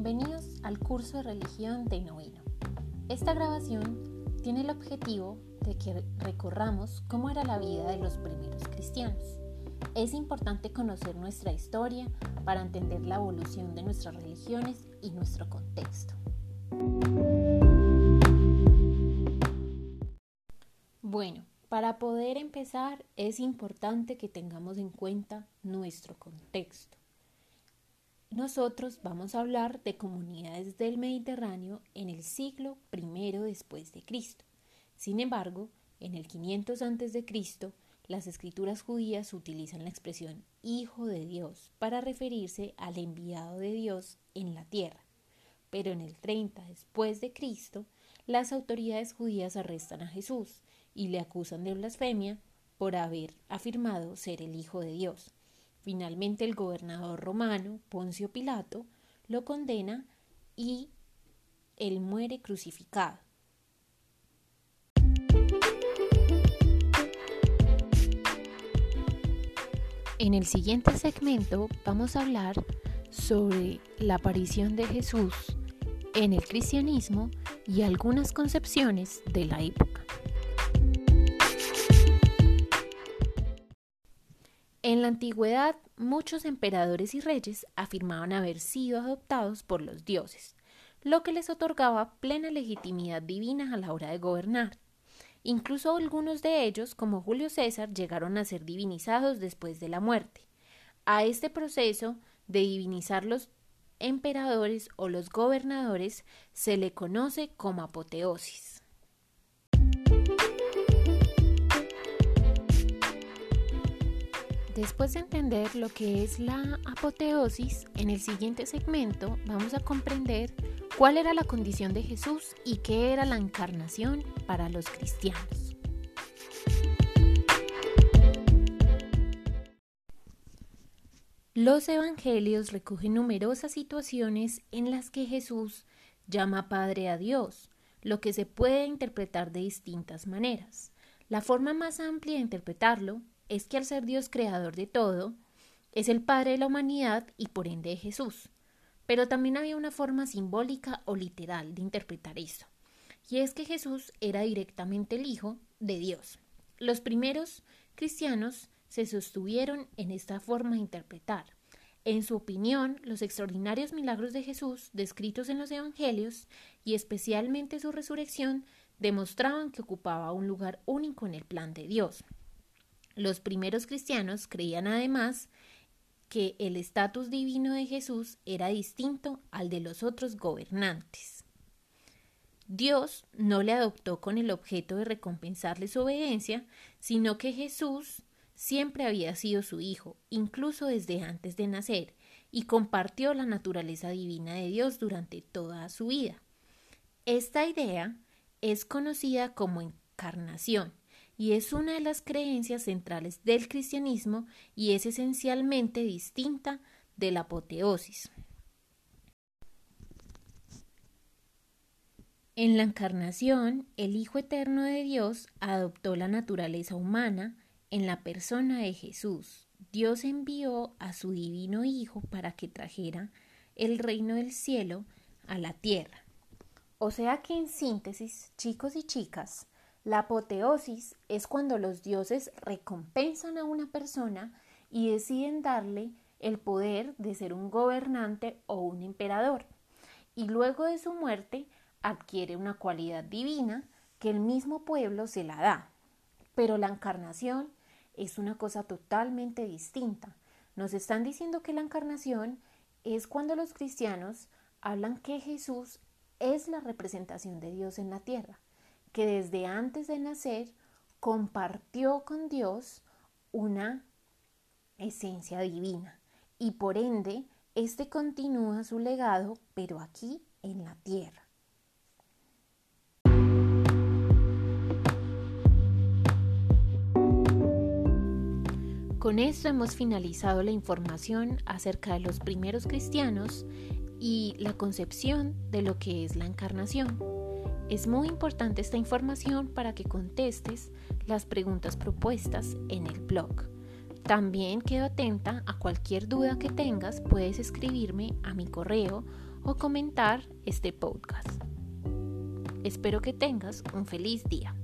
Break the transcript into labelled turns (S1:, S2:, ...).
S1: Bienvenidos al curso de religión de Novino. Esta grabación tiene el objetivo de que recorramos cómo era la vida de los primeros cristianos. Es importante conocer nuestra historia para entender la evolución de nuestras religiones y nuestro contexto. Bueno, para poder empezar es importante que tengamos en cuenta nuestro contexto. Nosotros vamos a hablar de comunidades del Mediterráneo en el siglo I después de Cristo. Sin embargo, en el 500 antes de Cristo, las escrituras judías utilizan la expresión Hijo de Dios para referirse al enviado de Dios en la tierra. Pero en el 30 después de Cristo, las autoridades judías arrestan a Jesús y le acusan de blasfemia por haber afirmado ser el Hijo de Dios. Finalmente el gobernador romano, Poncio Pilato, lo condena y él muere crucificado. En el siguiente segmento vamos a hablar sobre la aparición de Jesús en el cristianismo y algunas concepciones de la época. En la antigüedad, muchos emperadores y reyes afirmaban haber sido adoptados por los dioses, lo que les otorgaba plena legitimidad divina a la hora de gobernar. Incluso algunos de ellos, como Julio César, llegaron a ser divinizados después de la muerte. A este proceso de divinizar los emperadores o los gobernadores se le conoce como apoteosis. Después de entender lo que es la apoteosis, en el siguiente segmento vamos a comprender cuál era la condición de Jesús y qué era la encarnación para los cristianos. Los evangelios recogen numerosas situaciones en las que Jesús llama Padre a Dios, lo que se puede interpretar de distintas maneras. La forma más amplia de interpretarlo es que al ser Dios creador de todo, es el Padre de la humanidad y por ende de Jesús. Pero también había una forma simbólica o literal de interpretar esto, y es que Jesús era directamente el Hijo de Dios. Los primeros cristianos se sostuvieron en esta forma de interpretar. En su opinión, los extraordinarios milagros de Jesús, descritos en los Evangelios, y especialmente su resurrección, demostraban que ocupaba un lugar único en el plan de Dios. Los primeros cristianos creían además que el estatus divino de Jesús era distinto al de los otros gobernantes. Dios no le adoptó con el objeto de recompensarle su obediencia, sino que Jesús siempre había sido su hijo, incluso desde antes de nacer, y compartió la naturaleza divina de Dios durante toda su vida. Esta idea es conocida como encarnación y es una de las creencias centrales del cristianismo y es esencialmente distinta de la apoteosis. En la encarnación, el Hijo Eterno de Dios adoptó la naturaleza humana en la persona de Jesús. Dios envió a su divino Hijo para que trajera el reino del cielo a la tierra. O sea que en síntesis, chicos y chicas, la apoteosis es cuando los dioses recompensan a una persona y deciden darle el poder de ser un gobernante o un emperador, y luego de su muerte adquiere una cualidad divina que el mismo pueblo se la da. Pero la encarnación es una cosa totalmente distinta. Nos están diciendo que la encarnación es cuando los cristianos hablan que Jesús es la representación de Dios en la tierra que desde antes de nacer compartió con Dios una esencia divina y por ende éste continúa su legado, pero aquí en la tierra. Con esto hemos finalizado la información acerca de los primeros cristianos y la concepción de lo que es la encarnación. Es muy importante esta información para que contestes las preguntas propuestas en el blog. También quedo atenta a cualquier duda que tengas, puedes escribirme a mi correo o comentar este podcast. Espero que tengas un feliz día.